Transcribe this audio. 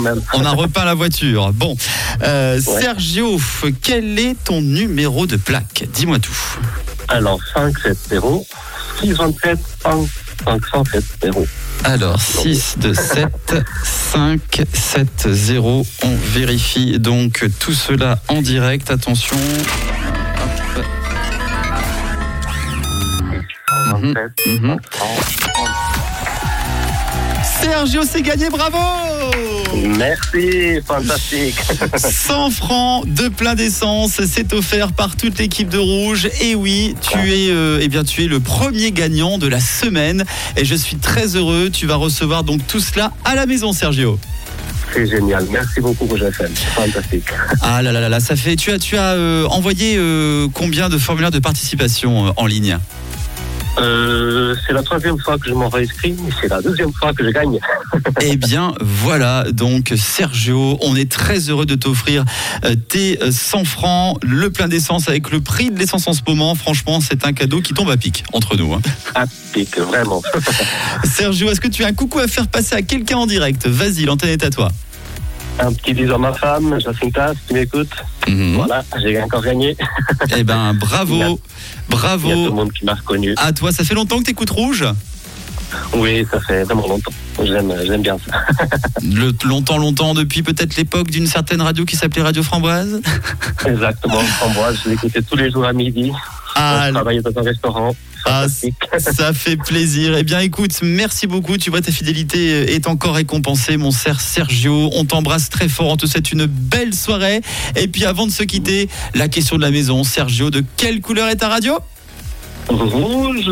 même. On a repeint la voiture. Bon, euh, Sergio, quel est ton numéro de plaque? Dis-moi tout. Alors, 570 627 570. Alors, 6 de 7, 5, 7, 0. On vérifie donc tout cela en direct. Attention. Hop. 527 mhm. 530. Sergio, c'est gagné, bravo Merci, fantastique. 100 francs de plein d'essence, c'est offert par toute l'équipe de Rouge. Et oui, tu es, euh, eh bien, tu es le premier gagnant de la semaine. Et je suis très heureux. Tu vas recevoir donc tout cela à la maison, Sergio. C'est génial. Merci beaucoup, Rouge FM. Fantastique. Ah là là là ça fait. Tu as, tu as euh, envoyé euh, combien de formulaires de participation en ligne? Euh, c'est la troisième fois que je m'en réinscris, c'est la deuxième fois que je gagne. Eh bien, voilà, donc Sergio, on est très heureux de t'offrir euh, tes euh, 100 francs, le plein d'essence avec le prix de l'essence en ce moment. Franchement, c'est un cadeau qui tombe à pic entre nous. hein. Ah, pique, vraiment. Sergio, est-ce que tu as un coucou à faire passer à quelqu'un en direct? Vas-y, l'antenne est à toi. Un petit bisou à ma femme, Jacinta, si tu m'écoutes. Mhm. Voilà, j'ai encore gagné. Eh ben, bravo, a- Il y a tout le bravo. monde qui m'a reconnu. À toi, ça fait longtemps que t'écoutes Rouge? Oui, ça fait vraiment longtemps. J'aime, bien ça. Le, Longtemps, longtemps, depuis peut-être l'époque d'une certaine radio qui s'appelait Radio Framboise Exactement, Framboise, je l'écoutais tous les jours à midi. Ah, je travaillais dans un restaurant. Ah. Ça fait plaisir. Eh bien, écoute, merci beaucoup. Tu vois, ta fidélité est encore récompensée, mon cher Sergio. On t'embrasse très fort. On te souhaite une belle soirée. Et puis, avant de se quitter, la question de la maison. Sergio, de quelle couleur est ta radio? Rouge.